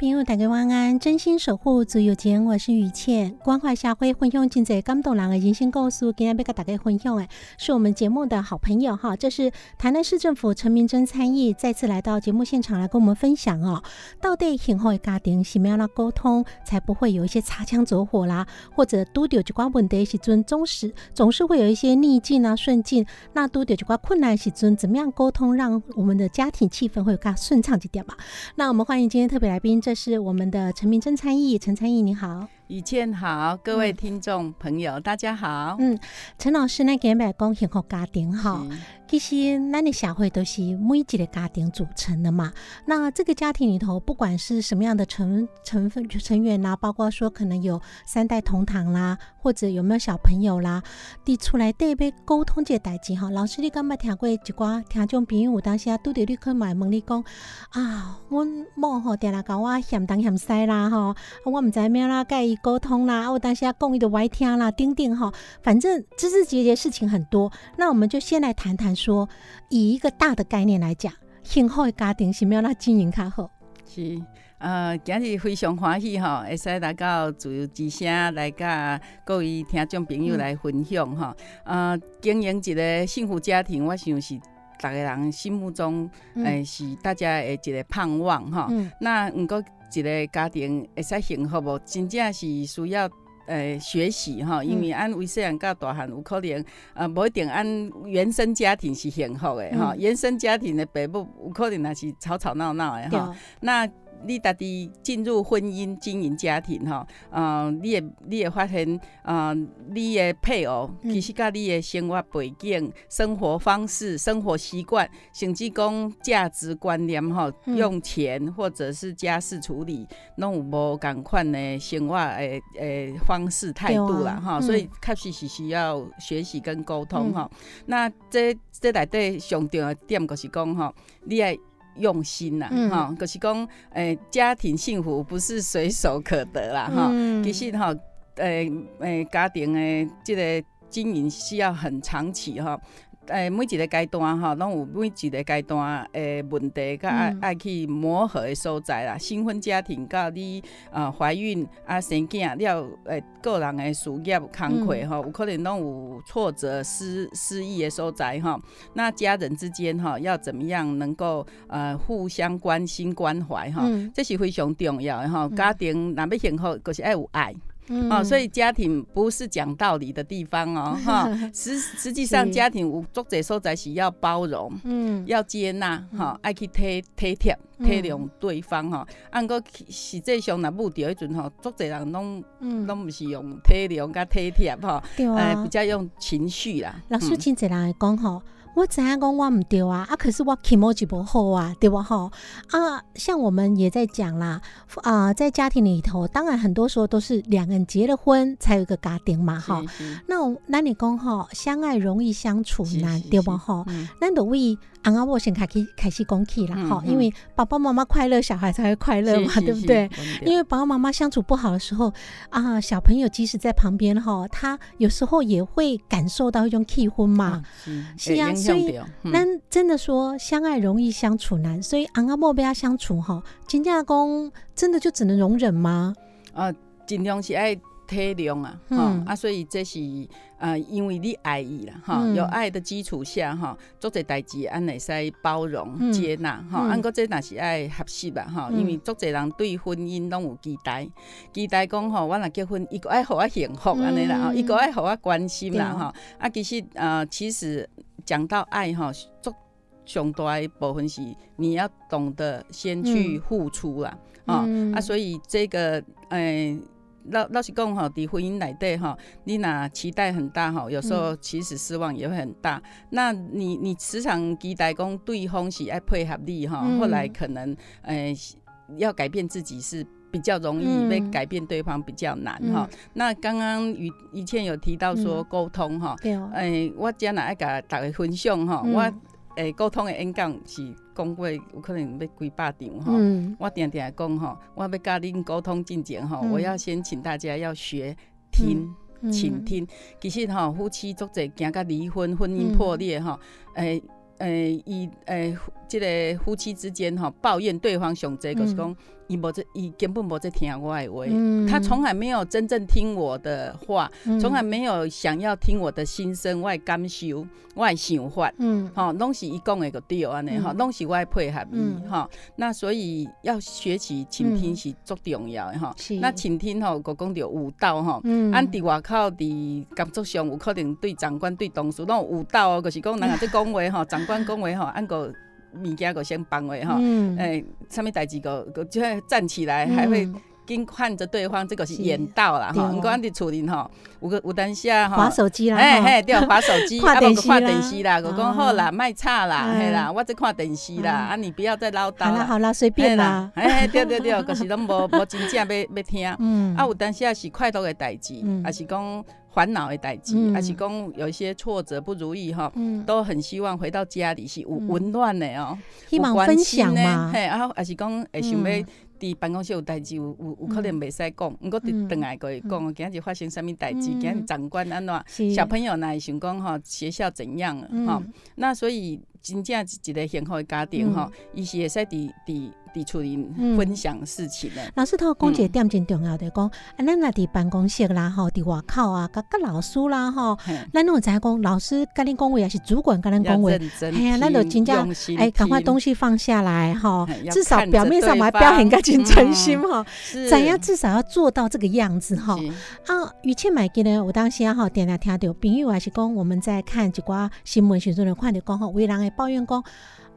朋友，大家晚安！真心守护自由情，我是雨倩。关怀社会，分享真侪感动人的人生故事。今天要跟大家分享的，是我们节目的好朋友哈，这是台南市政府陈明真参议再次来到节目现场来跟我们分享哦。到底幸福的家庭是咩样的沟通，才不会有一些擦枪走火啦，或者拄到一寡问题时阵，总是总是会有一些逆境啊、顺境。那拄到一寡困难时阵，怎么样沟通，让我们的家庭气氛会更顺畅一点嘛？那我们欢迎今天特别来宾，这是我们的陈明真参议，陈参议你好。雨倩好，各位听众朋友，大家好。嗯，陈老师呢，今日讲幸福家庭哈，其实咱的社会都是每一个家庭组成的嘛。那这个家庭里头，不管是什么样的成成分成员啦，包括说可能有三代同堂啦，或者有没有小朋友啦，提出来对要沟通这个代志哈。老师，你敢捌听过一寡听众朋友有当时啊，拄着你去买问你讲啊，阮某吼定来甲我嫌东嫌西啦吼，我毋知咩啦，甲伊。沟通啦，我当下共益的歪听啦，钉钉哈，反正枝枝节节事情很多。那我们就先来谈谈说，以一个大的概念来讲，幸福的家庭是要那经营较好。是，呃，今日非常欢喜哈，会使来到自由之声来甲各位听众朋友来分享哈。呃，经营一个幸福家庭，我想是逐个人心目中诶是大家诶一个盼望哈。那毋过。一个家庭会使幸福无？真正是需要诶学习吼，因为按为细汉到大汉有可能呃无一定按原生家庭是幸福诶哈，原生家庭的爸母有可能也是吵吵闹闹诶吼，那。你家己进入婚姻经营家庭吼，呃，你会你会发现，呃，你的配偶其实甲你的生活背景、生活方式、生活习惯，甚至讲价值观念吼，用钱或者是家事处理，拢有无共款的生活诶诶方式态度啦哈，所以确实是需要学习跟沟通哈。那这这内底上重要点就是讲吼，你爱。用心呐，哈，就是讲，诶，家庭幸福不是随手可得啦，哈，其实哈，诶诶，家庭诶，即个经营需要很长期哈。诶，每一个阶段吼，拢有每一个阶段诶问题，甲爱爱去磨合的所在啦。新婚家庭甲你啊怀孕啊生囝了，诶个人的事业工课吼，有可能拢有挫折、失失意的所在吼。那家人之间吼，要怎么样能够呃互相关心关怀吼，这是非常重要的吼。家庭若要幸福，就是爱有爱。哦，所以家庭不是讲道理的地方哦，哈，实实际上家庭有作者所在是要包容，嗯，要接纳，哈，爱去体体贴体谅对方，哈，按个实际上若目的迄阵吼，作者人拢拢毋是用体谅甲体贴，哈，对啊，比较用情绪啦。老师，真侪人会讲吼。我怎样讲我唔对啊，啊，可是我起毛就不好啊，对不吼？啊，像我们也在讲啦，啊，在家庭里头，当然很多时候都是两个人结了婚才有一个家庭嘛，哈。那那你讲吼，相爱容易相处难，对不吼？那都为安阿我先开始开始讲起啦，哈，因为爸爸妈妈快乐，小孩才会快乐嘛，对不对？因为爸爸妈妈相处不好的时候啊，小朋友即使在旁边哈，他有时候也会感受到一种气氛嘛，是啊。所以，那真的说相爱容易相处难，所以昂阿莫被他相处哈，金家公真的就只能容忍吗？啊，尽量是爱体谅啊，哈啊，所以这是啊，因为你爱伊啦，哈，有爱的基础下哈，做者代志，安会使包容接纳哈，安个这那是爱合适吧哈，因为做者人对婚姻拢有期待，期待讲吼，我若结婚，伊个爱互我幸福安尼啦，吼，伊个爱互我关心啦哈，啊，其实啊，其实。讲到爱哈，做上大一部分是你要懂得先去付出啦，啊啊，所以这个诶，老老实讲吼，伫婚姻内底吼，你若期待很大吼，有时候其实失望也会很大。那你你时常期待讲对方是爱配合你吼，后来可能诶要改变自己是。比较容易被改变对方比较难哈。那刚刚于以前有提到说沟通哈，诶，我将来爱甲大家分享哈，我诶沟通的演讲是讲过有可能要几百场哈。我定定讲哈，我要甲恁沟通进前哈，我要先请大家要学听，倾听。其实哈，夫妻作者行甲离婚、婚姻破裂哈，诶诶，伊诶这个夫妻之间哈，抱怨对方上济，就是讲。伊无在，伊根本无在听我的话，嗯他从来没有真正听我的话，从来没有想要听我的心声、我的感受、我的想法，嗯，吼，拢是伊讲的个对安尼，吼，拢是我的配合伊，吼，那所以要学习倾听是足重要的，吼，那倾听吼，个讲着舞蹈吼，按伫外口伫工作上有可能对长官、对同事拢有道哦，就是讲人在讲话吼，长官讲话吼，按个。物件个先帮位哈，诶，上面代志个个就会站起来，还会跟看着对方，这个是演到啦哈。唔管伫厝里吼，有个有当下哈，划手机啦，嘿嘿，对，划手机，啊，无看电视啦，我讲好啦，卖吵啦，嘿啦，我在看电视啦，啊，你不要再唠叨。好啦好啦，随便啦，嘿，对对对，可 是拢无无真正要要听，嗯，啊，有当下是快乐的代志，啊是讲。烦恼的代志，还是讲有一些挫折不如意哈，都很希望回到家里是有温暖的哦，希望分享嘛，嘿，然后还是讲会想要伫办公室有代志，有有有可能袂使讲，毋过伫等来可以讲，今日发生什物代志，今日长官安怎，小朋友会想讲吼，学校怎样吼，那所以真正一个幸福的家庭吼，伊是会使伫伫。伫厝里分享事情的。老师头讲一个点真重要的，讲啊，咱若伫办公室啦吼，伫外口啊，甲甲老师啦吼，咱拢知影讲老师甲恁讲话，也是主管甲恁讲话，哎呀，咱就真正哎，赶快东西放下来哈，至少表面上嘛表现较真诚心哈，怎样至少要做到这个样子哈。啊，于倩买记呢，我当时哈点来听到朋友还是讲我们在看一寡新闻时阵呢，看到讲吼，为人会抱怨讲。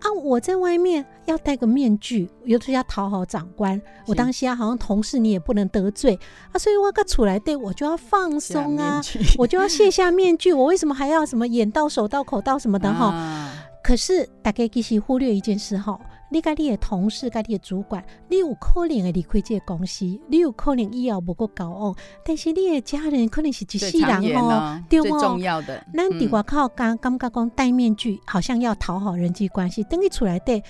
啊！我在外面要戴个面具，尤其要讨好长官。我当下好像同事你也不能得罪啊，所以我个出来对我就要放松啊，我就要卸下面具。我为什么还要什么眼到手到口到什么的哈？可是大概其实忽略一件事哈。你甲你的同事、甲你的主管，你有可能会离开这个公司，你有可能以后无够交往，但是你的家人可能是一世人哦，对最重要的。咱伫外口刚感觉讲戴面具，好像要讨好人际关系。等你出来对，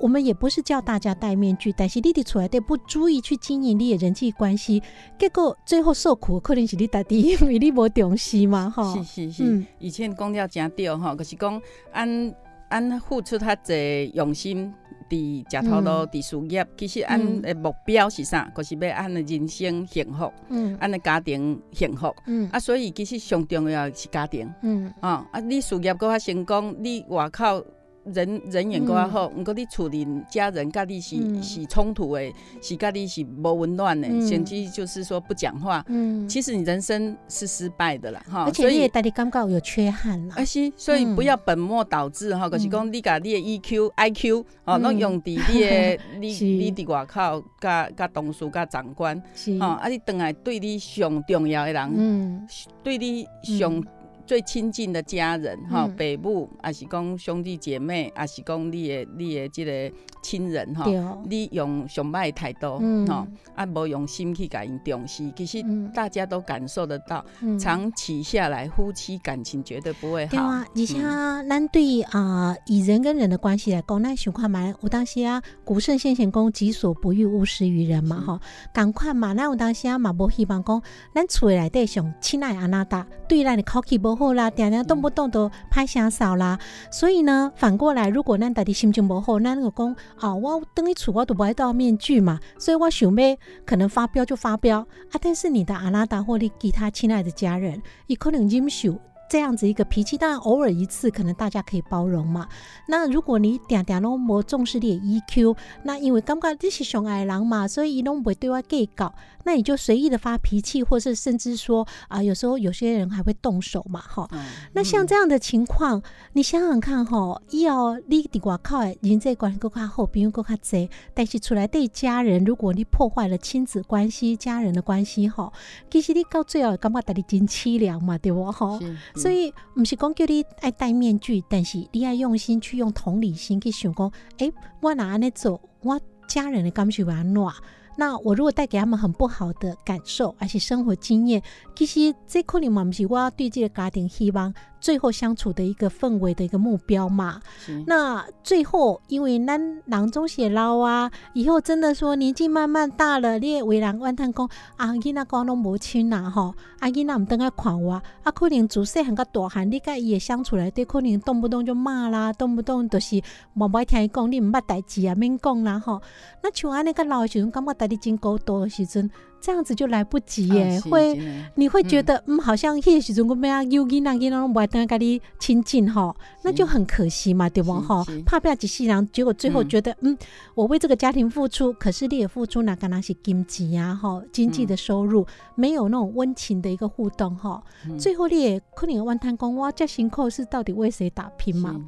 我们也不是叫大家戴面具，但是你哋出来对不注意去经营你的人际关系，结果最后受苦可能是你大弟，因为你无重视嘛，哈。是是是，以前讲了真对哈，可是讲按按付出他这用心。伫食头路，伫事业，其实俺的目标是啥？就是要俺的人生幸福，俺的家庭幸福。啊，所以其实上重要是家庭。啊，啊，你事业搁较成功，你外口。人人缘够较好，毋过你处理家人甲你是是冲突的，是甲你是无温暖的，甚至就是说不讲话。嗯，其实你人生是失败的啦，哈。而且你也带你感觉有缺憾啦。啊是，所以不要本末倒置哈，就是讲你甲你的 EQ、IQ 哦，拢用伫你的你 你伫外口，甲甲同事、甲长官，哦，啊，你等来对你上重要的人，嗯，对你上。最亲近的家人哈，嗯。北部还是讲兄弟姐妹，也是讲你的你的这个亲人哈，对。哦，你用上歹的态度嗯。哈，啊无用心去甲因重视，其实嗯。大家都感受得到，嗯。长期下来夫妻感情绝对不会好。对啊，而且咱对啊、以人跟人的关系来讲，咱想看嘛，有当时啊，古圣先贤讲己所不欲，勿施于人嘛，吼，赶快嘛，咱有当时啊嘛无希望讲，咱厝内底上亲爱的安那达，对咱的口气无好啦，定定动不动都拍声扫啦，所以呢，反过来，如果咱家己心情无好，咱就讲啊，我等于厝我都不爱戴面具嘛，所以我想要可能发飙就发飙啊，但是你的阿拉达或你其他亲爱的家人，伊可能忍受。这样子一个脾气，当然偶尔一次，可能大家可以包容嘛。那如果你点点拢无重视你的 EQ，那因为感觉你是上爱人嘛，所以伊拢袂对我计较，那你就随意的发脾气，或是甚至说啊、有时候有些人还会动手嘛，哈。嗯那像这样的情况，你想想看哈，以后你伫外口的人际关系更较好，朋友更较侪，但是出来对家人，如果你破坏了亲子关系、家人的关系哈，其实你到最后感觉家己真凄凉嘛，对不吼？是所以不是讲叫你爱戴面具，但是你要用心去用同理心去想讲，诶、我哪安尼做，我家人的感受要安怎？那我如果带给他们很不好的感受，而且生活经验，其实这可能嘛不是我要对这个家庭希望最后相处的一个氛围的一个目标嘛。那最后，因为咱人总是会老啊，以后真的说年纪慢慢大了，你也为人怨叹讲啊，囡仔讲拢无亲啦吼，啊囡仔毋等来看我，啊可能自细汉到大汉，你甲伊的相处来对，可能动不动就骂啦，动不动就是无爱听伊讲，你毋捌代志啊，免讲啦吼。那像安尼个老的时阵，感觉家己真孤独的时阵，这样子就来不及耶，啊会。你会觉得，嗯，好像迄个时阵我们要有囡仔，囡仔拢无爱等甲你亲近吼，那就很可惜嘛，对不是吼？怕不要一世人，结果最后嗯觉得，嗯，我为这个家庭付出，可是你也付出哪个那些经济啊，吼，经济的收入、没有那种温情的一个互动哈，嗯。最后你也可能万叹讲，哇，这辛苦是到底为谁打拼嘛？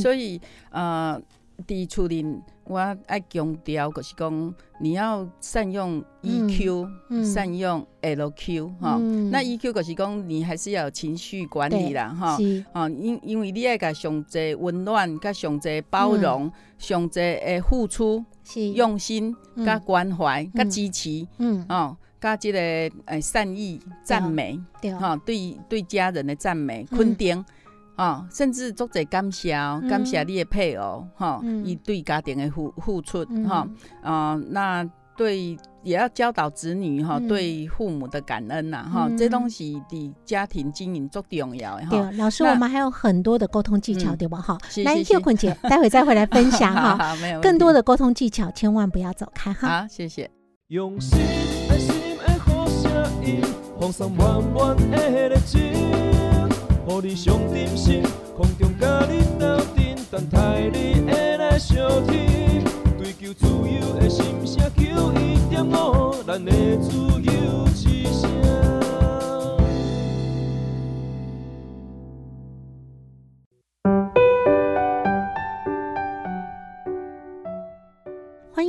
所以呃，伫厝里我爱强调，就是讲你要善用 EQ，、嗯善用 LQ 哈、嗯。那 EQ 就是讲你还是要有情绪管理啦哈。是，哦，因因为你爱甲上济温暖，甲上济包容，上济诶付出、是，用心、嗯。甲关怀、甲嗯支持，嗯，哦，甲即个诶善意、赞美，对，哈、对对家人的赞美、嗯肯定，哦，甚至足侪感谢哦，嗯感谢你的配偶，哈、嗯伊、对家庭的付付出，嗯哈、啊、那对也要教导子女哈、嗯对父母的感恩呐，哈、嗯这东西伫家庭经营足重要的哈。对，老师，我们还有很多的沟通技巧，嗯对吧？哈，来是是是 Q 坤姐，待会再回来分享 哈。没有更多的沟通技巧，千万不要走开哈。好，谢谢。用心爱心的好声音，放送满满的乎，你上点心，空中甲你斗阵，等待你会来相听。追求自由的心声，求一点五，咱的自由之声。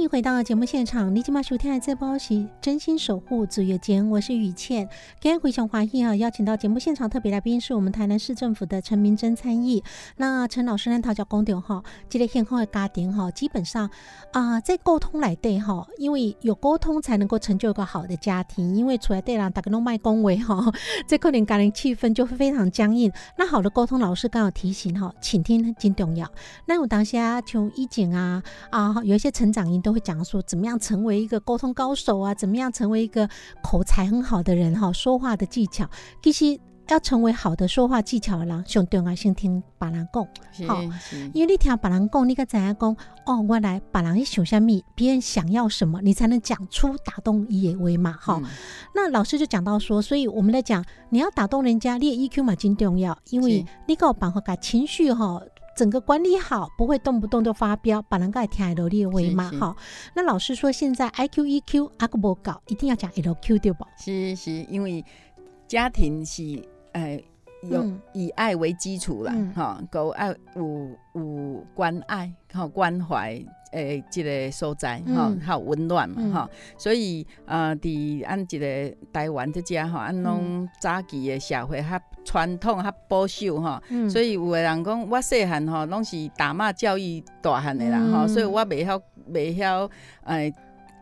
回到节目现场，你今晚收听的这包是真心守护主月间，我是雨倩。今天回想华裔啊，邀请到节目现场特别来宾是我们台南市政府的陈明珍参议。那陈老师呢，他叫公调哈，这个现后的家庭哈，基本上啊、在沟通来对哈，因为有沟通才能够成就一个好的家庭，因为出来对人大家都卖恭维哈，这可能家庭气氛就会非常僵硬。那好的沟通，老师刚好提醒哈，倾听真重要。那我当下从一景啊啊，有一些成长因都会讲说，怎么样成为一个沟通高手啊，怎么样成为一个口才很好的人哈，说话的技巧。其实要成为好的说话技巧的人，上重要先听别人讲，好是因为你听别人讲，你该怎样讲？哦，我来别人想什么，别人想要什么，你才能讲出打动伊的话嘛，哈、嗯那老师就讲到说，所以我们来讲，你要打动人家，你的 EQ 嘛真重要，因为是你有办法把情绪哈。整个管理好，不会动不动就发飙，把人家听得落你的话嘛，哈。那老师说，现在 IQ、EQ 阿个无搞，一定要讲 LQ 对不？是是，因为家庭是诶有嗯。以爱为基础啦嗯，哈，够爱有有关爱，哈关怀。诶，即个所在哈嗯，还有温暖嘛嗯。哈，所以呃，伫咱一个台湾即遮吼，咱拢早期的社会较传统、较保守吼，嗯。所以有诶人讲，我细汉吼拢是打骂教育大汉的啦吼、嗯所以我袂晓袂晓诶。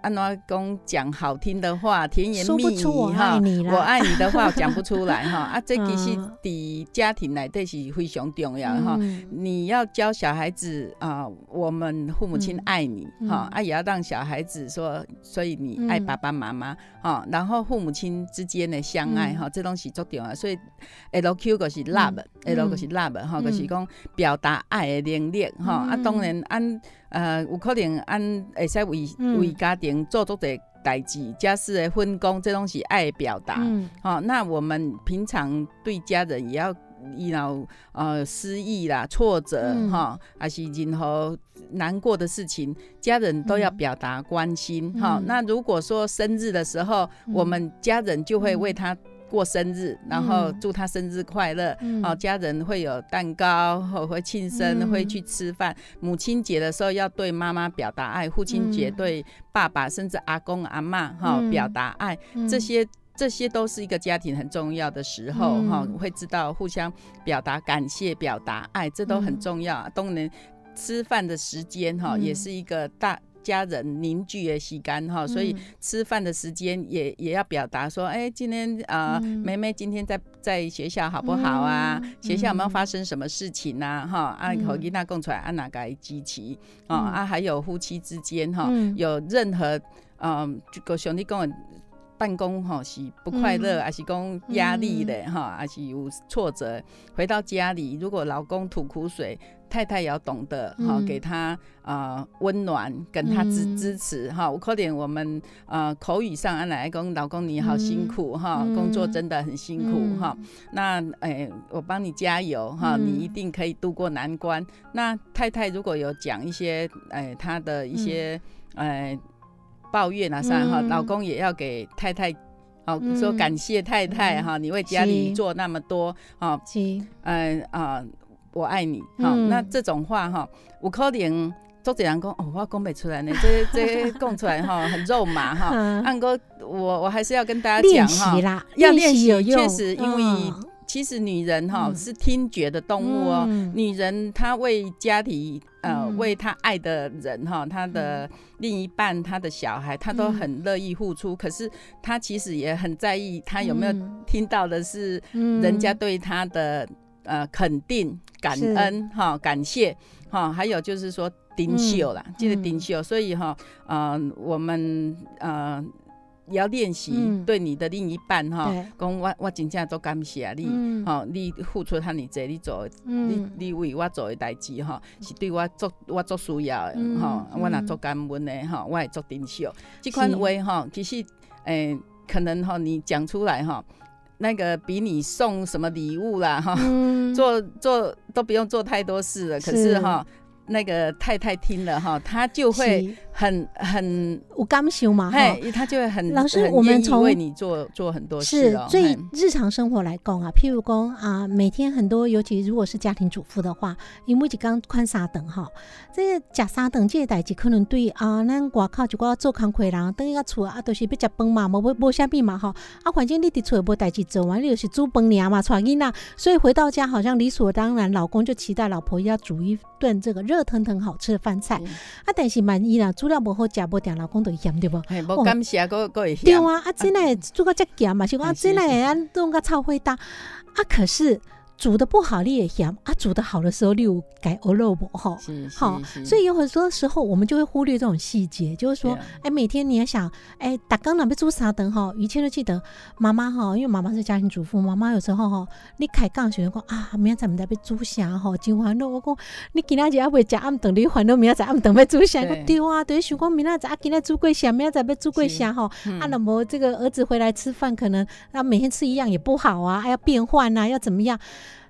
安怎讲讲好听的话，甜言蜜语哈我爱你的话讲不出来哈。啊，这其实嗯伫家庭内底是非常重要的哈。嗯你要教小孩子啊、我们父母亲嗯爱你嗯哈、啊，也要让小孩子说，所以你爱嗯爸爸妈妈哈、然后父母亲之间的相爱嗯哈、这东西足重要。所以 L Q 就是 love，L、嗯就是 love 哈、嗯就是讲表达爱的能力哈、啊，嗯当然按呃有可能按会使为、嗯。为家庭做足侪代志，家事的分工，这东西爱表达。嗯。好、那我们平常对家人也要遇到呃失意啦、挫折嗯。哈，还是任何难过的事情，家人都要嗯表达关心哈、嗯。那如果说生日的时候，嗯。我们家人就会嗯为他过生日，然后嗯祝他生日快乐。嗯哦，家人会有蛋糕，或会庆生，嗯会去吃饭。母亲节的时候要对妈妈表达爱，父亲节嗯对爸爸甚至阿公阿妈哈、嗯表达爱。嗯这些这些都是一个家庭很重要的时候嗯哈、会知道互相表达感谢、表达爱，这都很嗯重要。都能，吃饭的时间哈、嗯也是一个大。家人凝聚的时间哈，所以嗯吃饭的时间也也要表达说，哎、今天啊，梅梅今天在在学校好不好啊？嗯学校有没有嗯发生什么事情呐、哈，啊，嗯。和囡仔讲出来，啊，哪个支持？哦、嗯。啊，还有夫妻之间哈，嗯。有任何嗯，这个兄弟跟我办公吼是不快乐，嗯。还是讲压力的哈，还是有挫折，回到家里，如果老公吐苦水，太太也要懂得哈，嗯给他啊温暖，跟他支嗯支持哈。我可能我们呃口语上按来公，老公你好辛苦哈，嗯工作真的很辛苦哈。那哎、我帮你加油哈，嗯你一定可以度过难关。那太太如果有讲一些哎、她的一些哎、抱怨啊啥哈，嗯老公也要给太太。好、嗯说感谢太太哈，你为家里做那么多，哈，是嗯啊、我爱你，哈、嗯那这种话哈，有可能周子阳讲，哦，我讲不出来呢，这这讲出来哈，很肉麻哈。嗯。按哥，我我还是要跟大家练讲哈要练习有用，确实因为嗯。其实女人哈、嗯。是听觉的动物哦，嗯。女人她为家庭呃、嗯。为她爱的人哈，她的另一半、她的小孩，她都嗯很乐意付出。可是她其实也很在意，她有没有嗯。听到的是嗯。人家对她的呃肯定、感恩哈、感谢哈，还有就是说顶秀啦，记得嗯顶秀。所以哈，呃，我们呃也要练习嗯对你的另一半哈对，讲我我真正都感谢你。嗯吼、你付出遐尼济，你做你你为我做的代志，吼，是对我做我做需要的，嗯吼、我若做感恩的，吼，我会做珍惜。这款话，吼，其实，诶、可能吼你讲出来，吼，那个比你送什么礼物啦，哈、嗯做做都不用做太多事了。可是哈，那个太太听了哈，她就会是很很，有感受嘛哈。嘿，她就会很老师我们从为你做做很多事哦。是最日常生活来讲啊，譬如讲啊，每天很多，尤其如果是家庭主妇的话，因为就刚宽三顿哈，这个食三顿这个代志，可能对啊，咱外口一寡做工课人，等于个厝啊，都是要食饭嘛，无无无啥物嘛吼，啊，反正你伫厝无代志做完，你就是煮饭尔嘛，带囡仔，所以回到家好像理所当然，老公就期待老婆要煮一顿这个热腾腾好吃的饭菜，嗯啊，但是满意啦煮了无好食，无定老公就会嫌对无？无感谢，个个会嫌。对啊，啊，真诶，做个遮咸嘛，是讲啊，真的是安弄个炒会大啊，可是煮的不好你也嫌啊，煮的好的时候你有改欧肉不吼。是是好，所以有很多时候我们就会忽略这种细节，就是说哎，每天你要想，哎，打刚哪边煮啥等哈，一切都记得妈妈哈，因为妈妈是家庭主妇，妈妈有时候哈，你开讲时候讲啊，明天咱们在被煮啥吼，真烦恼。我讲你今仔日还未食暗等，你烦恼明仔载暗顿要煮啥？对我对啊，就是想讲明天在啊，今天煮过啥，明仔载要煮过啥吼。嗯啊，那么这个儿子回来吃饭，可能啊每天吃一样也不好啊，啊要变换啊，要怎么样？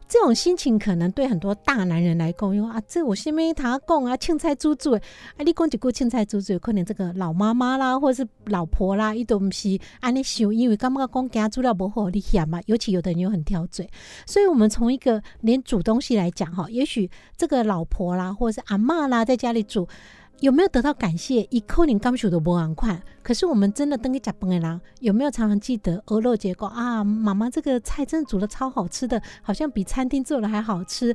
这种心情可能对很多大男人来讲，因为啊，这我先没他讲啊，青菜煮煮，啊，你讲一句青菜煮煮，可能这个老妈妈啦，或者是老婆啦，伊都毋是安尼想，因为感觉讲家煮了不好，你嫌嘛。尤其有的人又很挑嘴，所以我们从一个连煮东西来讲哈，也许这个老婆啦，或者是阿嬷啦，在家里煮。有没有得到感谢？一扣零刚学的不赶快，可是我们真的登给甲崩的人，有没有常常记得鹅肉结果啊？妈妈这个菜真的煮的超好吃的，好像比餐厅做的还好吃。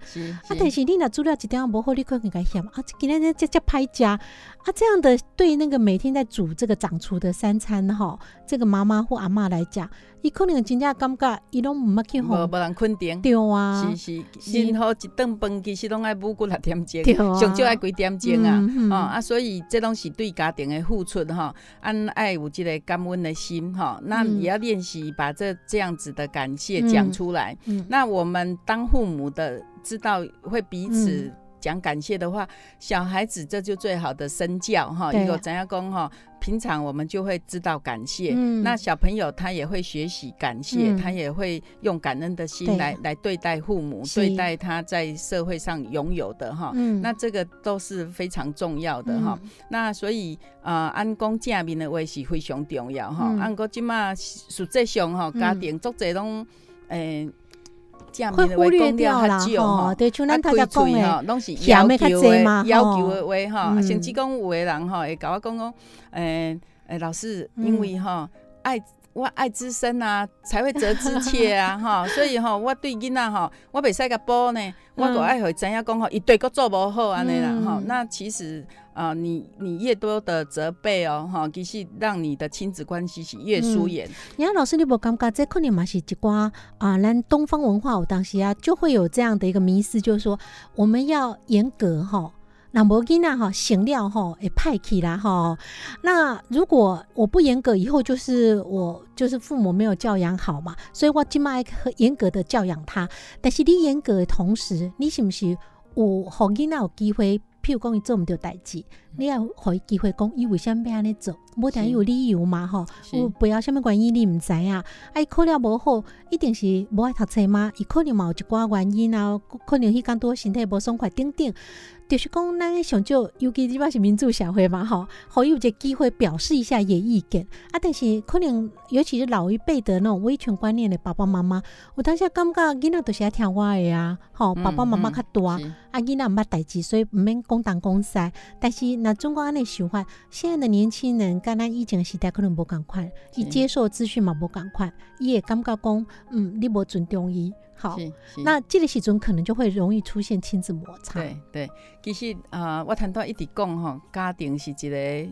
啊，但是你那煮了几点不好，立刻很感谢嘛。啊，今天在在拍家啊，这样的对那个每天在煮这个掌厨的三餐哈，这个妈妈或阿妈来讲。伊可能真正感觉，伊拢毋捌去好，无人肯定。对啊，是是，任何一顿饭其实拢爱五过六点钟，上少爱几点钟啊？哦啊，所以这拢是对家庭的付出哈，按爱有这个感恩的心哈，那也要练习把这这样子的感谢讲出来。那我们当父母的知道会彼此。讲感谢的话，小孩子这就最好的身教哈。有怎样讲哈？平常我们就会知道感谢，那小朋友他也会学习感谢，他也会用感恩的心来来对待父母，对待他在社会上拥有的哈。那这个都是非常重要的哈。那所以啊，按讲正面的话是非常重要哈。按讲即马实际上哈，家庭作者拢诶。会忽略掉啦，吼，对，像咱大家讲的，拢是要求的，要求的话，吼，甚至讲有的人吼，会甲我讲讲，诶，诶，老师，因为哈，爱我爱之深啊，才会责之切啊，哈，所以哈，我对囡仔哈，我袂使甲补呢，我个爱会知影讲吼，伊对个做无好安尼啦，哈，那其实。啊，你你越多的责备哦，哈，其实让你的亲子关系是越疏远。你看老师，你无感觉这可能嘛是一寡啊，咱东方文化有当时啊，就会有这样的一个迷思，就是说我们要严格哈，那无囡仔哈，行料哈，会派起啦哈。那如果我不严格，以后就是我就是父母没有教养好嘛，所以我今麦严格的教养他。但是你严格的同时，你是不是有好囡仔有机会？譬如讲，伊做毋着代志，你要互伊机会讲，伊为虾米安尼做？无定有理由嘛吼？有不要虾米原因你毋知啊？啊，伊考了无好，一定是无爱读册嘛？伊可能嘛有一寡原因啊，可能迄工多身体无爽快，等等。就是讲，咱上少，尤其即摆是民主社会嘛，吼，好有一个机会表示一下伊意见啊。但是可能，尤其是老一辈的那种威权观念的爸爸妈妈，有当时感觉囡仔都是爱听我的啊，吼，爸爸妈妈较大，啊囡仔毋捌代志，所以毋免讲东讲西。但是那中国安尼想法，现在的年轻人跟咱以前时代可能无共款，伊接受资讯嘛无共款，伊也感觉讲，嗯，你无尊重伊。好，那这个时阵可能就会容易出现亲子摩擦。对对，其实啊，我谈到一直讲吼，家庭是一个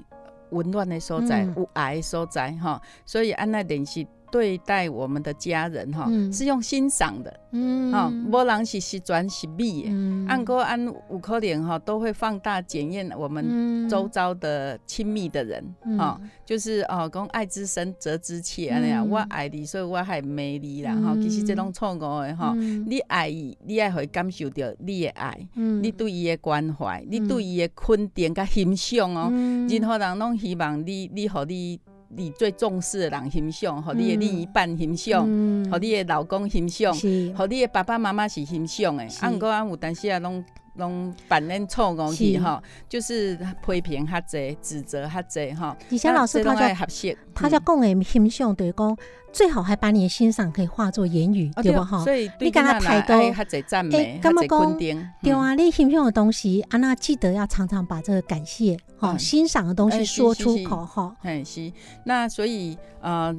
温暖的所在，有爱的所在哈，所以安那联系。对待我们的家人哈，是用欣赏的，嗯。哈，无人是是转是美的，按过按五可能哈，都会放大检验我们周遭的亲密的人，哈，就是哦，讲爱之深责之切那样，我爱你，所以我还美你啦，哈，其实这种错误的哈，你爱伊，你爱会感受到你的爱，你对伊的关怀，你对伊的肯定甲欣赏哦，任何人拢希望你，你和你。你最重视的人欣赏，和你的另一半欣赏，和你的老公欣赏，和你的爸爸妈妈是欣赏的。按过啊有，但是啊，拢拢扮演错误去吼，就是批评较济，指责较济哈。以前老师他叫他叫讲的欣赏，对讲最好还把你的欣赏可以化作言语，对不哈？所以你跟他态度，较济赞美，较济肯定。对啊，你欣赏的东西啊，那记得要常常把这个感谢、哈欣赏的东西说出口哈。哎是，那所以呃，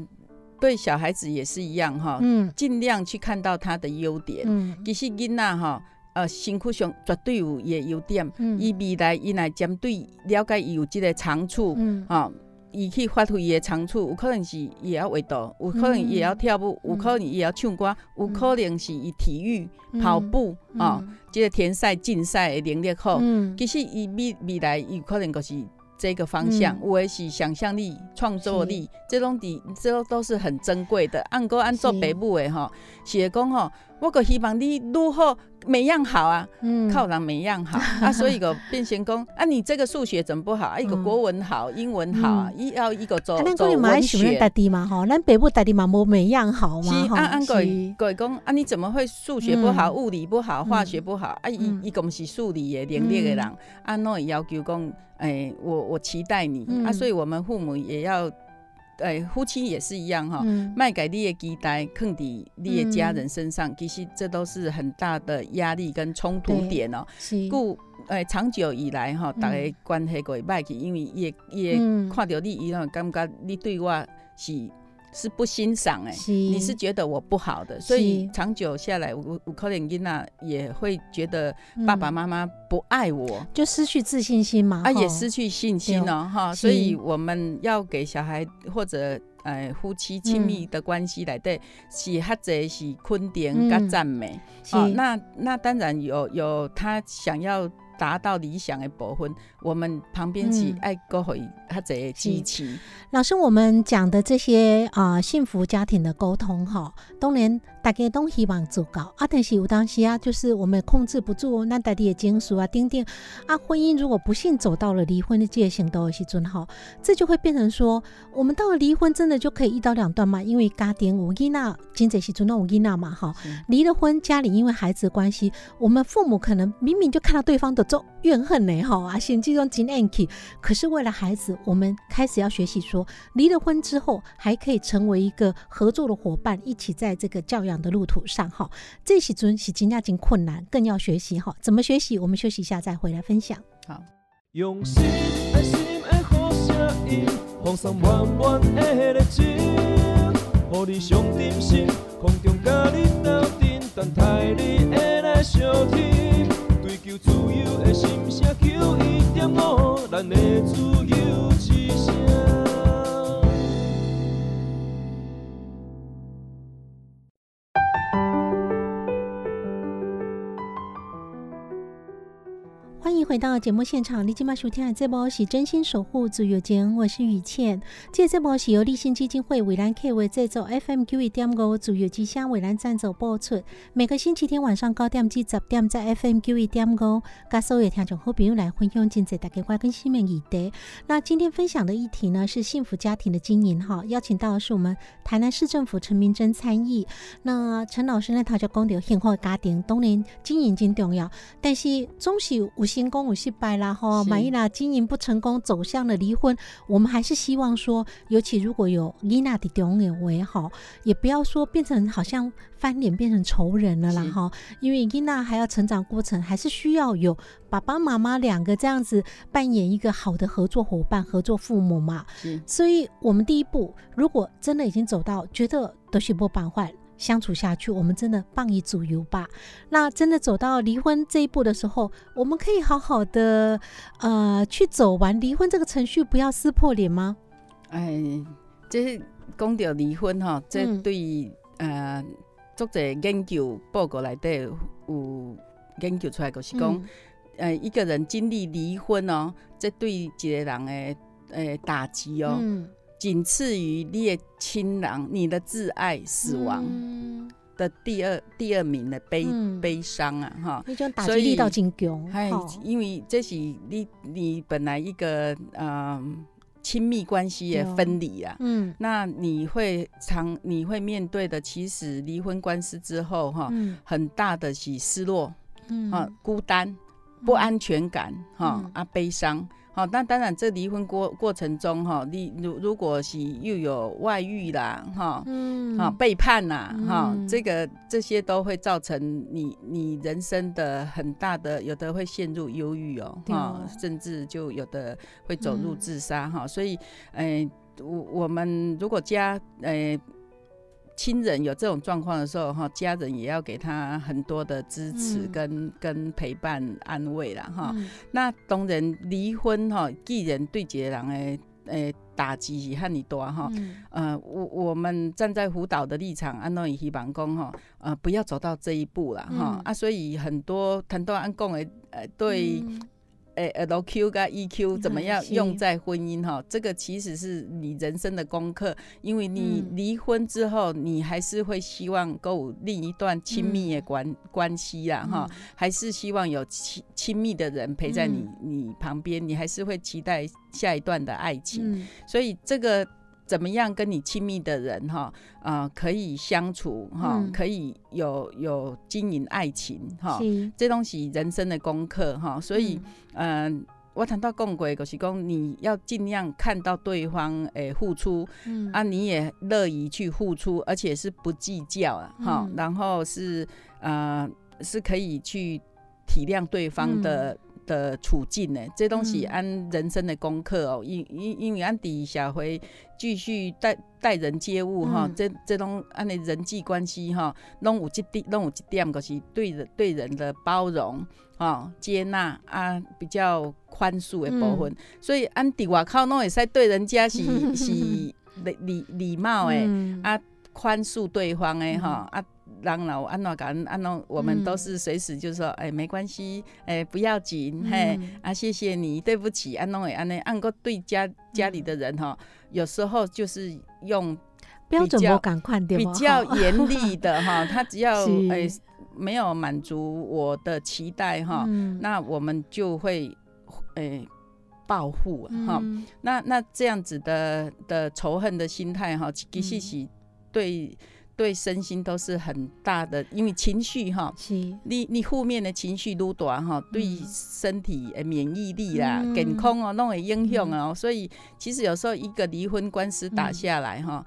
对小孩子也是一样哈，嗯，尽量去看到他的优点。嗯，其实囡仔哈。呃，身躯上绝对有伊优点，伊未来伊来针对了解伊有即个长处，啊，伊去发挥伊的长处，有可能是伊会晓画图，有可能伊会晓跳舞，有可能伊会晓唱歌，有可能是伊体育跑步啊，即个田赛竞赛的能力好，其实伊未未来有可能就是。这个方向，有的是想象力、创作力、这拢伫这都都是很珍贵的。按过按做是。北部的吼，是会讲吼，我个希望你愈好，每样好啊，嗯靠人每样好 啊，所以个变成讲啊，你这个数学怎么不好？啊，一个嗯国文好，英文好啊，一要一个做可能嘛文爱想咱学家。己嘛吼，咱北部家己嘛无每样好是嘛吼，按按过是过讲啊，你怎么会数学不好、嗯物理不好、化学不好？啊，伊嗯伊讲是数理的能力的人，啊，拢会要求讲，诶，我我期待你啊，嗯所以我们父母也要，哎，夫妻也是一样哈。嗯卖给你的期待，放伫你的家人身上，其实这都是很大的压力跟冲突点哦。是故哎，长久以来吼，嗯大家关系过会歹去，因为伊会伊嗯会看到你，伊拢会感觉你对我是是不欣赏诶。是你是觉得我不好的，所以是长久下来，我我可能囡仔也会觉得爸爸嗯妈妈不爱我，就失去自信心嘛，啊，也失去信心对哦，哈，所以我们要给小孩或者呃夫妻亲密嗯的关系来对，是较济是肯定跟嗯赞美是哦。那那当然有有他想要达到理想的部分，我们旁边是嗯爱给予较济支持，老师，我们讲的这些啊、幸福家庭的沟通哈，当然大家都希望做到啊，但是有当时啊，就是我们控制不住那大家的情绪啊，丁丁啊，婚姻如果不幸走到了离婚的界限都有些准哈，这就会变成说，我们到了离婚真的就可以一刀两断吗？因为家庭有囡仔，经济时阵有囡那嘛哈，离了婚，家里因为孩子的关系，我们父母可能明明就看到对方的做怨恨呢，哈啊，甚至用真 anky，可是为了孩子，我们开始要学习说，离了婚之后还可以成为一个合作的伙伴，一起在这个教养的路途上，哈，这时阵是真正真困难，更要学习哈，怎么学习？我们休息一下再回来分享。好。用心的心的好声音，放松满满的热情，予你上点心，空中甲你斗阵，等待你的来相听。追求自由的心声，求一点五，咱的自由之声。欢迎回到节目现场，你今晚收听的这波是真心守护自由间，我是雨倩。这这波是由立信基金会伟兰 K 为制作，FM 九一点五自由之声伟兰赞助播出。每个星期天晚上九点至十点，在 FM 九一点五，跟所有听众好朋友来分享真济大家关跟新闻议题。那今天分享的议题呢是幸福家庭的经营哈，邀请到的是我们台南市政府陈明珍参议。那陈老师呢，他就讲到幸福的家庭当然经营真重要，但是总是有成功有失败啦，吼，是。万一啦经营不成功，走向了离婚，我们还是希望说，尤其如果有囡仔的中有为好，也不要说变成好像翻脸变成仇人了啦，是。哈，因为囡仔还要成长过程，还是需要有爸爸妈妈两个这样子扮演一个好的合作伙伴、合作父母嘛，所以我们第一步，如果真的已经走到觉得都是不板坏相处下去，我们真的放一组油吧。那真的走到离婚这一步的时候，我们可以好好的呃去走完离婚这个程序，不要撕破脸吗？哎，这讲到离婚哈，这嗯对呃，作者研究报告内底有研究出来，就是讲，嗯呃，一个人经历离婚哦，这对一个人的呃打击哦，嗯，仅次于你的亲人、你的挚爱死亡嗯。的第二第二名的悲、嗯。悲伤啊，哈。打所以击力道真强，哎，因为这是你你本来一个呃亲密关系的分离啊，嗯。那你会常你会面对的，其实离婚官司之后哈，嗯。很大的是失落嗯。啊、孤单、不安全感哈、嗯。啊悲伤。好，那当然，这离婚过过程中哈，你如如果是又有外遇啦，哈，嗯。啊背叛啦，哈、嗯这个这些都会造成你你人生的很大的，有的会陷入忧郁哦，对。哈哦，甚至就有的会走入嗯。自杀哈、所以，呃，我我们如果家呃亲人有这种状况的时候哈，家人也要给他很多的支持嗯。跟、跟陪伴安慰啦哈。嗯。那当然离婚哈，既然对一个人诶诶打击是很多哈。嗯。呃，我我们站在辅导的立场，安诺也希望讲哈，呃，不要走到这一步了哈、嗯。啊，所以很多很多安讲的，呃，对，嗯诶 L Q 跟 E Q 怎么样用在婚姻哈？这个其实是你人生的功课，因为你嗯。离婚之后，你还是会希望够另一段亲密的关关系啦哈，还是希望有亲亲密的人陪在你你旁边，你还是会期待下一段的爱情。嗯。所以这个怎么样跟你亲密的人哈，啊，可以相处哈，嗯可以有有经营爱情哈，是这东西人生的功课哈。所以，嗯、我谈到共轨，就是讲你要尽量看到对方诶付出嗯啊，你也乐意去付出，而且是不计较啊哈，嗯然后是呃是可以去体谅对方的。的处境呢，这东西嗯按人生的功课哦，因因因为按底下回继续待待人接物哈、嗯这这种按的人际关系哈，拢有一点，拢有一点，就是对人对人的包容哈、接纳啊，比较宽恕的部分。所以按伫外口拢会使对人家是 是礼礼礼貌诶，嗯啊宽恕对方诶哈、啊。人老安怎讲安诺，我们都是随时就说，哎、没关系，哎、不要紧，嘿，嗯啊，谢谢你，对不起，安弄会安尼，按个对家家里的人哈，有时候就是用标准我赶快点比较严厉的 哈，他只要是。哎、没有满足我的期待哈，嗯。那我们就会哎、报复哈、嗯。那那这样子的的仇恨的心态哈，其实是对对身心都是很大的，因为情绪哈。你你负面的情绪愈大哈，对身体的免疫力啦、嗯健康哦，拢会影响哦。所以其实有时候一个离婚官司打下来哈、呃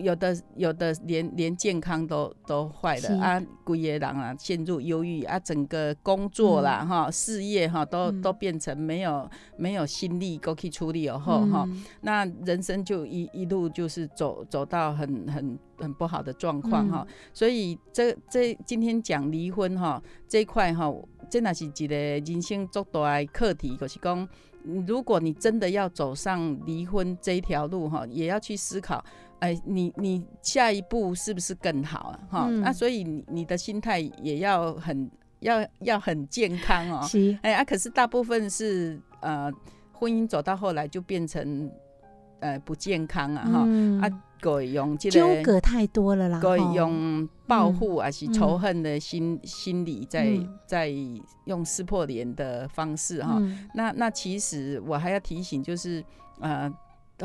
有的有的连连健康都都坏了啊，规个人啊陷入忧郁啊，整个工作啦哈、事业哈都、嗯。都变成没有没有心力够去处理以后哈、嗯那人生就一一路就是走走到很很很不好的状况哈，所以这这今天讲离婚哈这一块哈，真的是一个人生足大的课题，就是讲，嗯如果你真的要走上离婚这一条路哈，也要去思考，哎，你你下一步是不是更好啊？哈、嗯。那所以你你的心态也要很要要很健康哦，是。哎啊，可是大部分是呃，婚姻走到后来就变成呃不健康啊哈、嗯。啊，各会用这纠个，葛太多了啦，各会用报复还是仇恨的心、心理在嗯。在用撕破脸的方式哈、嗯。那那其实我还要提醒，就是呃，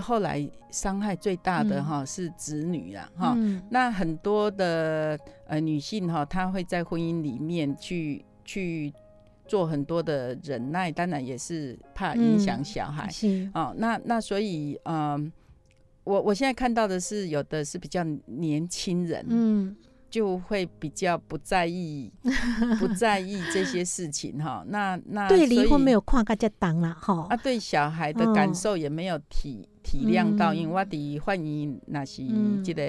后来伤害最大的嗯。哈、是子女啊哈。嗯。那很多的呃女性哈，她会在婚姻里面去去做很多的忍耐，当然也是怕影响嗯小孩。是。哦，那那所以嗯、我我现在看到的是有的是比较年轻人，嗯。就会比较不在意 不在意这些事情哈。那那对离婚没有看个这当啦哈啊，对小孩的感受也没有体、体谅到，嗯。因为我的欢迎那是嗯。这个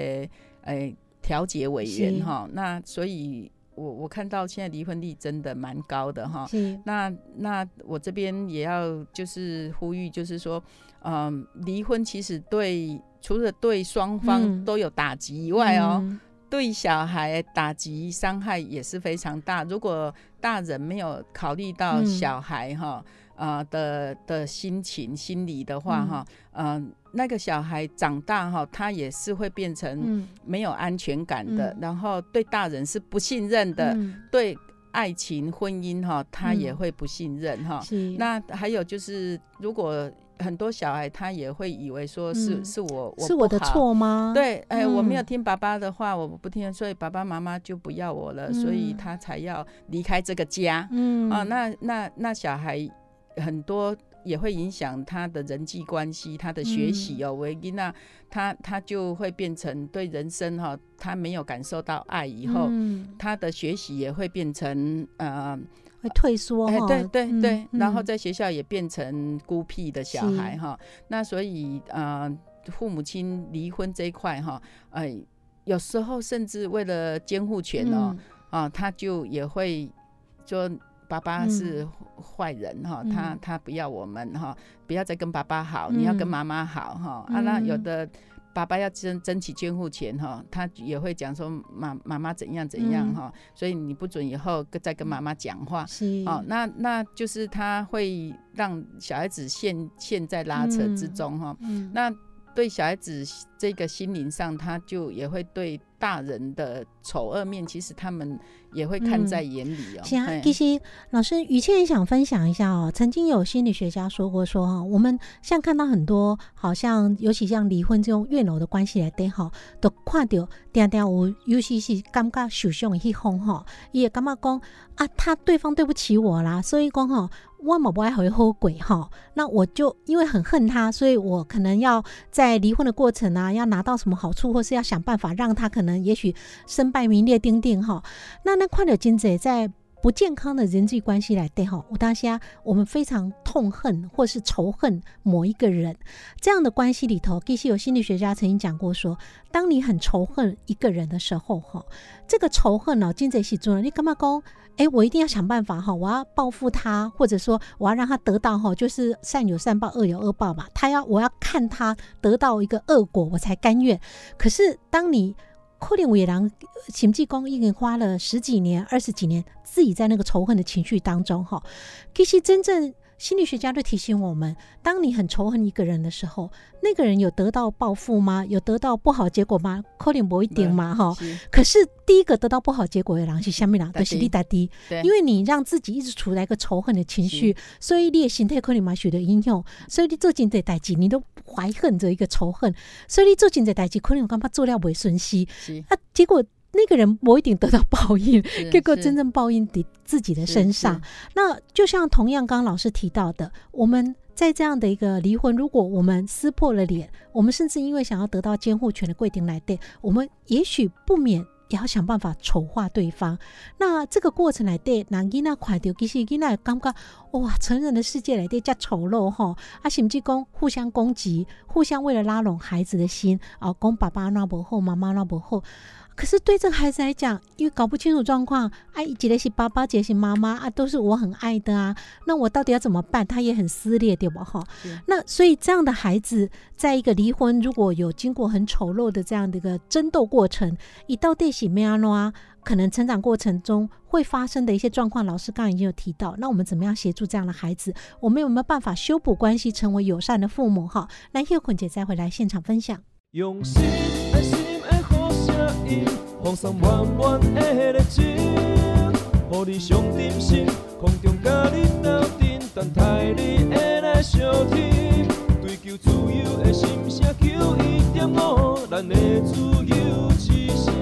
诶调解委员哈，那所以我我看到现在离婚率真的蛮高的哈。那那我这边也要就是呼吁，就是说，嗯，离婚其实对除了对双方嗯。都有打击以外哦，嗯。对小孩打击伤害也是非常大。如果大人没有考虑到嗯。小孩哈呃的的心情、心理的话哈，呃，那个小孩长大哈，他也是会变成嗯。没有安全感的，嗯。然后对大人是不信任的，嗯。对爱情、婚姻哈，他也嗯会不信任哈。是。那还有就是，如果很多小孩他也会以为说是、嗯是我我是我的错吗？对，哎、我没有嗯听爸爸的话，我不听，所以爸爸妈妈就不要我了，所以嗯他才要离开这个家。嗯啊，那那那小孩很多也会影响他的人际关系，他的学习哦。维吉娜，他他就会变成对人生哈、他没有感受到爱以后，嗯他的学习也会变成呃，会退缩对对嗯对，然后嗯。在学校也变成孤僻的小孩哈。那所以呃，父母亲离婚这一块哈，哎、有时候甚至为了监护权哦，嗯。啊，他就也会说爸爸是坏人哈、嗯。他他不要我们哈，不要再跟爸爸好，你要跟嗯。妈妈好哈。啊，那有嗯。的爸爸要争争取监护权哈，他也会讲说妈妈妈怎样怎样嗯。哈，所以你不准以后跟再跟妈妈讲话。是。哦，那那就是他会让小孩子陷陷在拉扯之嗯。中哈、嗯那对小孩子这个心灵上，他就也会对大人的丑恶面，其实他们也会看在眼里哦。是啊，嘿其实老师于倩也想分享一下哦。曾经有心理学家说过说哈，我们像看到很多好像尤其像离婚这种怨偶的关系来对哈，都看到定定有，尤其是感觉受伤的迄方哈，伊也感觉讲啊，他对方对不起我啦，所以讲哈。我某不爱回后悔哈，那我就因为很恨他，所以我可能要在离婚的过程啊，要拿到什么好处，或是要想办法让他可能嗯也许身败名裂，丁丁哈。那那快乐金子在不健康的人际关系来对哈，我当下我们非常痛恨或是仇恨某一个人，这样的关系里头，其实有心理学家曾经讲过说，当你很仇恨一个人的时候哈，这个仇恨呢、金子是做了，你干嘛讲？哎，我一定要想办法哈，我要报复他，或者说我要让他得到哈，就是善有善报，恶有恶报嘛。他要我要看他得到一个恶果，我才甘愿。可是当你可能伟郎行济公已经花了十几年、二十几年，自己在那个仇恨的情绪当中哈。其实真正心理学家就提醒我们，当你很仇恨一个人的时候，那个人有得到报复吗？有得到不好结果吗？可能不一定嘛哈。是。可是第一个得到不好结果的人是下面人，就是你大弟，对，因为你让自己一直处在一个仇恨的情绪，所以你的心态可能嘛受到影响，所以你做真侪代志，你都怀恨着一个仇恨，所以你做真侪代志，可能感觉做了袂顺心。是。啊，结果那个人不一定得到报应，是结果真正报应在自己的身上。那就像同样刚刚老师提到的，我们在这样的一个离婚，如果我们撕破了脸，我们甚至因为想要得到监护权的规定来对，我们也许不免。也要想办法丑化对方，那这个过程来对，那囡仔看到，其实囡仔感觉哇，成人的世界来对加丑陋吼，啊，甚至讲互相攻击，互相为了拉拢孩子的心，啊，讲爸爸那不好，妈妈那不好，可是对这个孩子来讲，因为搞不清楚状况，哎、一个是爸爸，一个是妈妈啊，都是我很爱的啊，那我到底要怎么办？他也很撕裂，对吧？哈，那所以这样的孩子，在一个离婚如果有经过很丑陋的这样的一个争斗过程，一到底是咩样啊？可能成长过程中会发生的一些状况，老师刚刚已经有提到。那我们怎么样协助这样的孩子？我们有没有办法修补关系，成为友善的父母？哈，那叶坤姐再回来现场分享。用心声音，放送满满的热情，互你上点心，空中甲你斗阵，等待你的来相听。追求自由的心声，求一点五，咱的自由之声。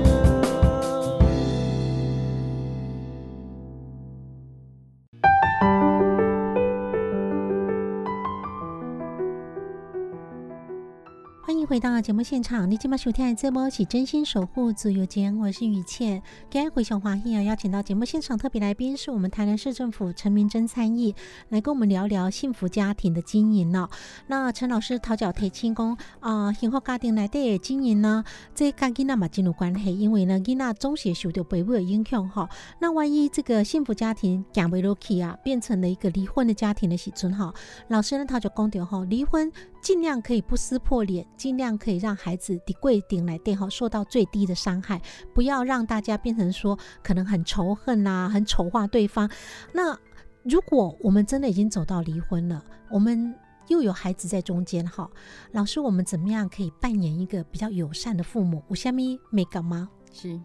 欢迎回到节目现场，你今晚收听的节目是真心守护自由间，我是雨倩。今天回想华裔啊，邀请到节目现场特别来宾是我们台南市政府陈明真参议，来跟我们聊聊幸福家庭的经营哦。那陈老师讨教提亲讲啊，幸福家庭内底的经营呢，这跟囡仔嘛真有关系，因为呢囡仔总是会受到父母的影响哈。那万一这个幸福家庭行不落去啊，变成了一个离婚的家庭的时阵哈，老师呢他就讲到哈，离婚尽量可以不撕破脸，尽量可以让孩子的跪顶来对哈受到最低的伤害，不要让大家变成说可能很仇恨啊，很丑化对方。那如果我们真的已经走到离婚了，我们又有孩子在中间哈，老师，我们怎么样可以扮演一个比较友善的父母？有虾米美感吗？是，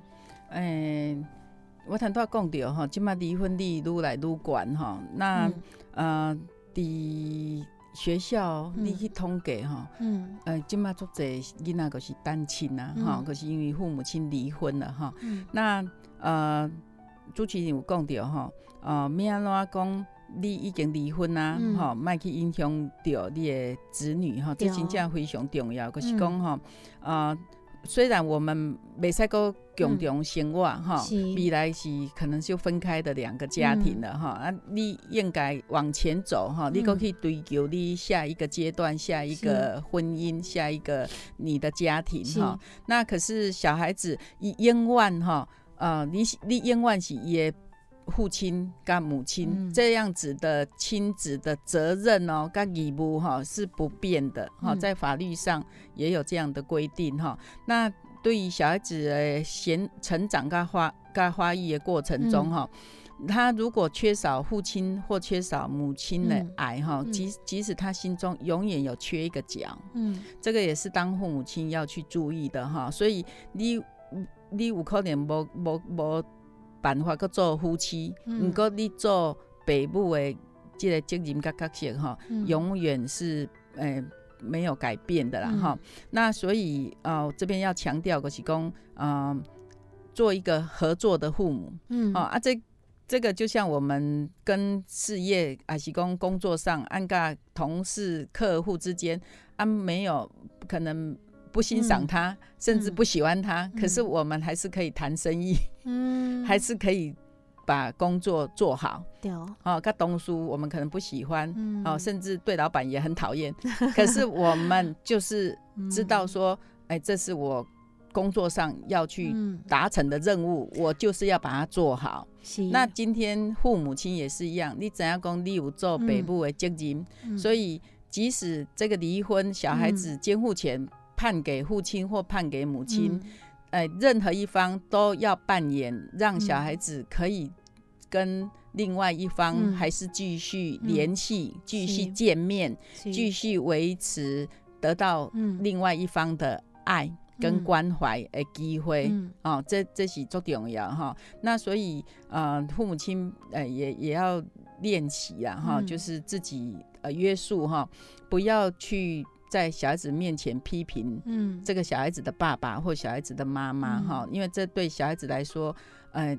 诶、我头拄讲着吼，即摆离婚率愈来愈悬吼。那、嗯呃，伫学校嗯你去统计吼，嗯呃，即摆足侪囡仔就是单亲啊，吼、嗯就是因为父母亲离婚了吼。嗯那呃，主持人有讲到吼，呃，要安怎讲？你已经离婚啊，嗯吼、莫去影响到你的子女吼，这真正非常重要。就是嗯讲吼，呃，虽然我们没使个共同生活哈，嗯未来是可能就分开的两个家庭了哈、啊，你应该往前走哈，你可嗯去追求你下一个阶段、下一个婚姻、下一个你的家庭是。哈。那可是小孩子，一永远哈，呃，你是你永远是伊的父亲跟母亲、嗯这样子的亲子的责任哦，跟义务哈是不变的哈，嗯在法律上也有这样的规定哈。那对于小孩子的贤成长跟发跟发育的过程中嗯哈。他如果缺少父亲或缺少母亲的嗯爱哈，嗯即即使他心中永远有缺一个角，嗯这个也是当父母亲要去注意的哈。所以你你有可能无无无办法去做夫妻，嗯。毋过、你做爸母的这个责任甲角色哈，嗯。永远是诶、没有改变的啦嗯。哈、那所以呃这边要强调的是讲，呃，做一个合作的父母。嗯。哦啊，这这个就像我们跟事业啊是讲工作上，按个同事、客户之间，啊，没有可能不欣赏嗯。他，甚至嗯不喜欢他，可是嗯我们还是可以谈生意，嗯。还是可以把工作做好。对哦。哦，跟东叔我们可能不喜欢，嗯。哦，甚至对老板也很讨厌，可是我们就是知道说，哎、这是我工作上要去嗯。达成的任务，我就是要把它做好。是。那今天父母亲也是一样，你怎样讲，你有做北部的责任，嗯。所以即使这个离婚，小孩子监护权判给父亲或判给母亲，嗯。呃，任何一方都要扮演让小嗯孩子可以跟另外一方嗯。还是继续嗯联系、继续见面、是。继续维持得到嗯。另外一方的爱跟嗯。关怀的机会。嗯。哦，这这是最重要哈。那所以呃，父母亲呃也也要练习啊哈，嗯。就是自己呃约束哈，不要去在小孩子面前批评嗯。这个小孩子的爸爸或小孩子的妈妈嗯。哈，因为这对小孩子来说，呃，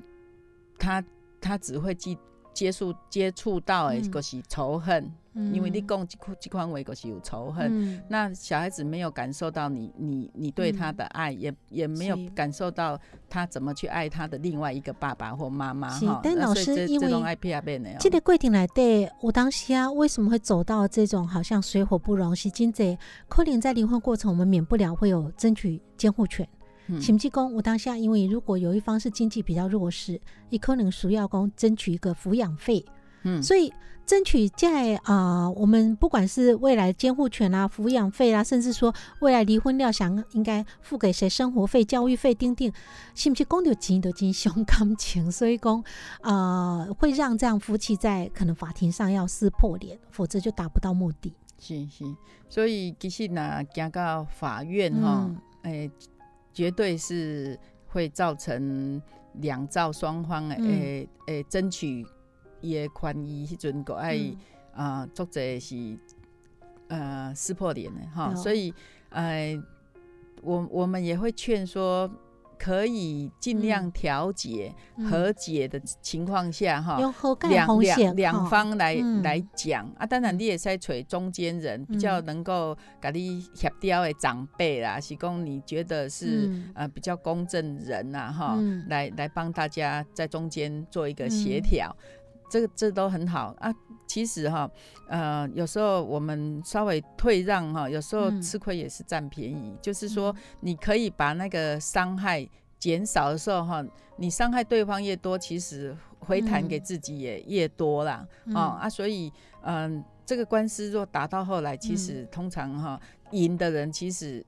他他只会接接触接触到的嗯就是仇恨，因为你嗯讲这款这款话就是有仇恨。嗯那小孩子没有感受到你你你对他的爱，也也没有感受到他怎么去爱他的另外一个爸爸或妈妈是哈。但老师因为这这种爱骗变的哦，这个过程内底，我当时啊，为什么会走到这种好像水火不容？是真济可能在离婚过程，我们免不了会有争取监护权。嗯。甚至讲，我当下因为如果有一方是经济比较弱势，也可能需要讲争取一个抚养费，嗯。所以争取在啊、呃我们不管是未来监护权啊、抚养费啊，甚至说未来离婚了想应该付给谁生活费、教育费等等，是不是讲到钱都真伤感情？所以讲 呃，会让这样夫妻在可能法庭上要撕破脸，否则就达不到目的。是是，所以其实呢，行到法院哈，嗯。诶、绝对是会造成两造双方诶嗯。诶诶争取伊的权益迄阵，个爱嗯。啊，作者是呃撕破脸的哈，所以呃，我我们也会劝说，可以尽量嗯。调解、嗯。和解的情况下哈。两两两方来、嗯。来讲啊，当然你也在找中间人，比较嗯能够给你协调的长辈啦，是讲你觉得是、嗯。呃比较公正人呐、哈、嗯。来来帮大家在中间做一个协嗯。调，这个这都很好啊。其实哈，呃，有时候我们稍微退让哈，有时候嗯。吃亏也是占便宜，就是说嗯。你可以把那个伤害减少的时候哈，你伤害对方越多，其实回弹嗯。给自己也越多啦。嗯。哦啊，所以嗯、这个官司若打到后来，其实通常哈赢的人其实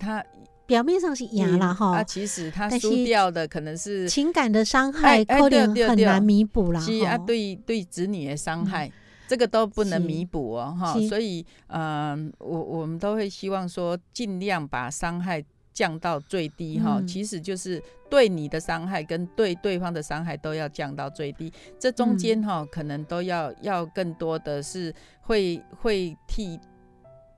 他表面上是赢了啊，哈，其实他输掉的可能是情感的伤哎害哎可能对对对很难弥补啦。是啊，对对子女的伤害。这个都不能弥补哦，哈，所以，嗯、我我们都会希望说，尽量把伤害降到最低哈、嗯其实就是对你的伤害跟对对方的伤害都要降到最低，这中间嗯哈、可能都要要更多的是会会替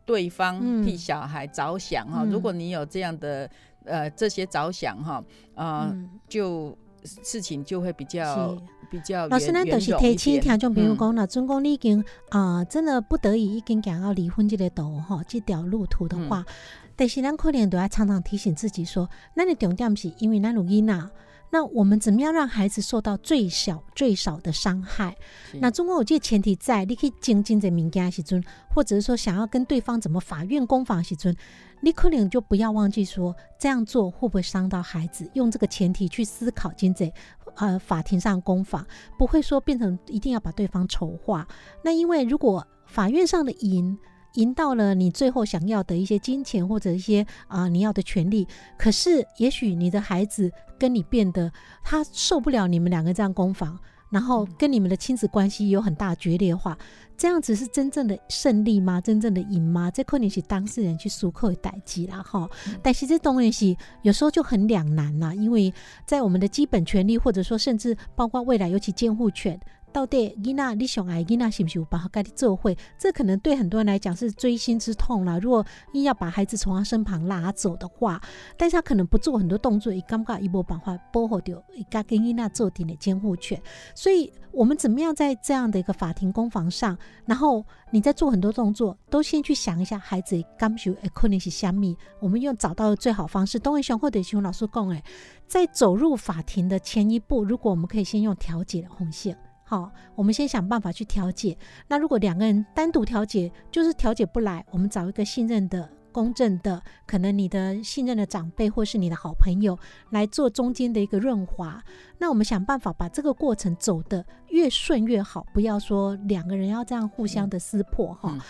对方、嗯。替小孩着想哈、嗯。如果你有这样的呃这些着想哈，呃，嗯。就事情就会比较比较老师，圆咱就是提醒点。听众朋友嗯。讲啦，准讲你已经啊、真的不得已已经行到离婚这个道吼，这条路途的话，嗯。但是咱可能都要常常提醒自己说，咱的重点是因为咱有囡仔，那我们怎么样让孩子受到最小最少的伤害？那中国有这个前提在，你可以精进在民间时阵，或者是说想要跟对方怎么法院攻防时阵，你可能就不要忘记说这样做会不会伤到孩子，用这个前提去思考经济。呃，法庭上攻防不会说变成一定要把对方丑化。那因为如果法院上的赢赢到了你最后想要的一些金钱或者一些啊、你要的权利，可是也许你的孩子跟你变得他受不了你们两个这样攻防，然后跟你们的亲子关系有很大决裂化，这样子是真正的胜利吗？真正的赢吗？这可能是当事人去诉扣的代际啦哈。但是这东西有时候就很两难啦，因为在我们的基本权利，或者说甚至包括未来尤其监护权。到底囡仔你想爱囡仔是不是有办法跟你做会？这可能对很多人来讲是锥心之痛啦。如果硬要把孩子从他身旁拉走的话，但是他可能不做很多动作，伊感觉伊无办法保护掉伊家跟囡仔做定的监护权。所以，我们怎么样在这样的一个法庭攻防上，然后你在做很多动作，都先去想一下孩子感受诶可能是虾米，我们用找到的最好方式。东文雄或者熊老师讲诶，在走入法庭的前一步，如果我们可以先用调解的红线。好，我们先想办法去调解。那如果两个人单独调解，就是调解不来，我们找一个信任的、公正的，可能你的信任的长辈或是你的好朋友来做中间的一个润滑。那我们想办法把这个过程走得越顺越好，不要说两个人要这样互相的撕破哈。嗯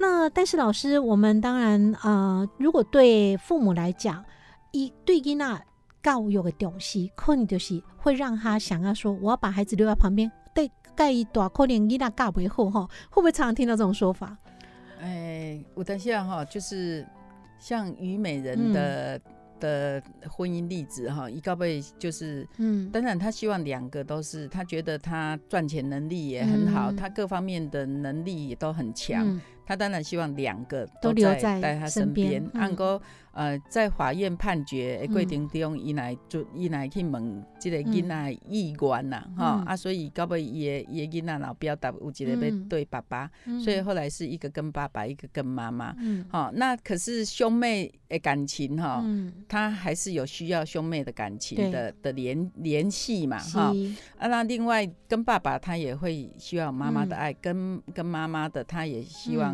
那但是老师，我们当然呃，如果对父母来讲，一对囡仔教育的东西，可能就是会让他想要说，我要把孩子留在旁边。对，盖一大可能囡仔教不好哈，会不会常常听到这种说法？哎，我等下哈，就是像虞美嗯人的、的婚姻例子哈，一告被就是。嗯当然，他希望两个都是，他觉得他赚钱能力也很好，嗯他各方面的能力也都很强。嗯他当然希望两个都留在在在他身身边按过呃，在法院判决的嗯过程中，伊来就伊来去问这个囡仔的意愿呐，哈、嗯啊，所以到尾伊的伊的囡仔老表达有一个要嗯。对爸爸，嗯。所以后来是一个跟爸爸，一个跟妈妈。嗯。好、那可是兄妹的感情哈，嗯，他还是有需要兄妹的感情的的联联系嘛，是。哈。啊，那另外跟爸爸他也会需要妈妈的爱，跟跟妈妈的他也希望嗯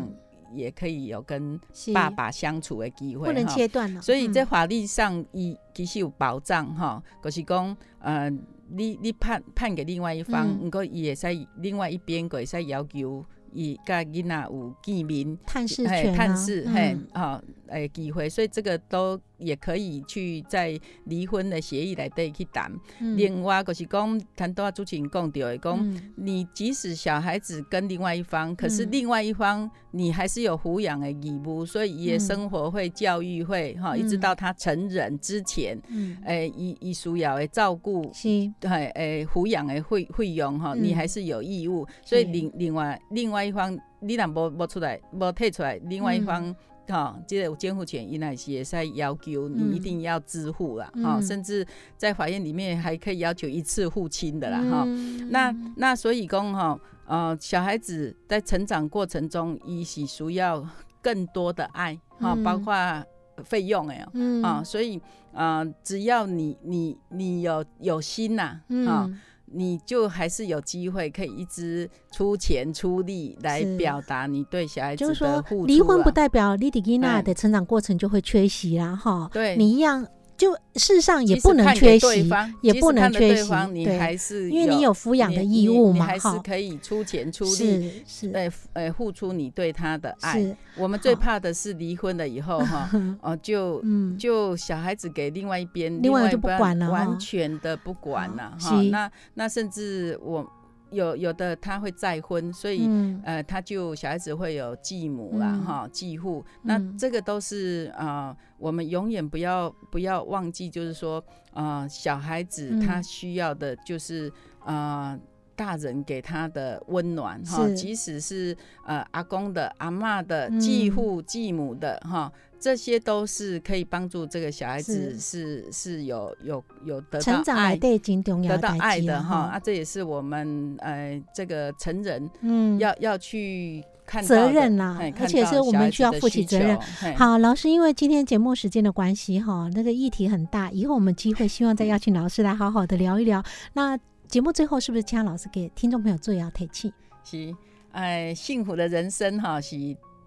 也可以有跟爸爸相处的机会，不能哈切断了，所以嗯。在法律上，伊其实有保障哈，就是讲，呃，你你判判给另外一方，嗯。毋过伊会使另外一边个会使要求伊甲囡仔有见面。探视嘿权啊，探视，嘿嗯，啊，诶，机会，所以这个都也可以去在离婚的协议内底去谈。嗯另外，就是讲，谈到主持人讲到的，讲嗯你即使小孩子跟另外一方，可是嗯另外一方你还是有抚养的义务，所以也嗯生活会、教育会哈，一直嗯到他成人之前，嗯，诶，伊伊需要的照顾。是对，诶，抚养的费费用哈，你嗯还是有义务。所以另另外另外一方，你若无无出来，无退出来，另外一方。哈、这个有监护权，伊乃是也是要求你一嗯定要支付啦，哈、嗯。甚至在法院里面还可以要求一次付清的啦，哈、嗯。那那所以讲哈，呃，小孩子在成长过程中，伊是需要更多的爱哈、嗯。包括费用哎哦嗯。啊，所以呃，只要你你你有有心呐、啊，嗯你就还是有机会可以一直出钱出力来表达你对小孩子就是说的付出、啊。离婚不代表莉迪吉娜哎的成长过程就会缺席啦，哈。对你一样，就事实上也不能缺席，也不能缺席你还是因为你有抚养的义务嘛，你还是哈。可以出钱出力，是是呃呃，付出你对他的爱。我们最怕的是离婚了以后哈，哦，就嗯，就小孩子给另外一边，另外一不管了完全的不管了。哈那那甚至我有有的他会再婚，所以。嗯呃，他就小孩子会有继母啦，嗯哈、继父，那嗯这个都是呃，我们永远不要不要忘记，就是说，呃，小孩子嗯他需要的就是、呃。大人给他的温暖哈，即使是呃阿公的、阿嬷的、嗯继父、继母的哈，这些都是可以帮助这个小孩子是是有有有得到成长对真重要得到爱的哈啊，，这也是我们呃这个成人嗯，要要去看责任啦嘿，而且是我们需要负起责任。。好，老师，因为今天节目时间的关系哈，那个议题很大，以后我们机会希望再邀请老师来好好的聊一聊。那节目最后是不是请老师给听众朋友做一下提气？是，哎，幸福的人生哈，是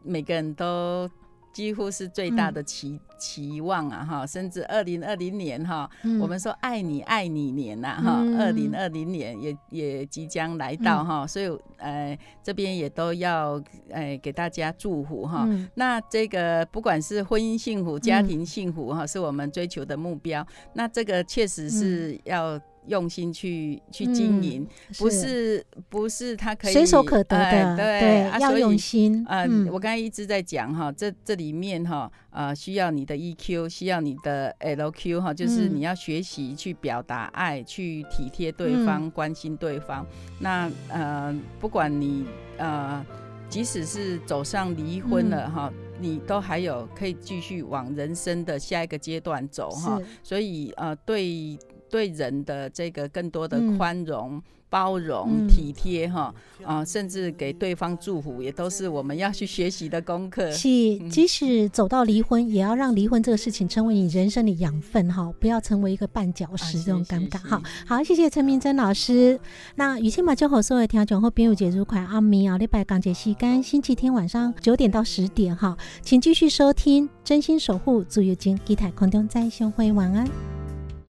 每个人都几乎是最大的期、期望啊哈，甚至二零二零年哈，嗯。我们说爱你爱你年呐、哈，嗯。二零二零年也也即将来到哈，所以呃这边也都要呃给大家祝福哈。嗯。那这个不管是婚姻幸福、家庭幸福哈，是我们追求的目标。那这个确实是要用心去、去经营，不是不是他可以随手可得的，哎对啊要用心。呃，嗯我刚才一直在讲哈，这这里面哈，呃，需要你的 EQ，需要你的 LQ 哈，就是嗯你要学习去表达爱，去体贴对方，关心对方。那呃，不管你呃，即使是走上离婚了哈，你都还有可以继续往人生的下一个阶段走哈。所以呃，对对人的这个更多的嗯宽容、包容、嗯体贴哈啊、甚至给对方祝福，也都是我们要去学习的功课。是，即使走到离婚，也要让离婚这个事情成为你人生的养分哈，不要成为一个绊脚石啊这种尴尬哈。好，谢谢陈明真老师。那雨欣马就好所有听众和朋友节如快阿明啊，礼拜港节时间星期天晚上九点到十点哈，请继续收听真心守护自由金吉台空中再相会，晚安。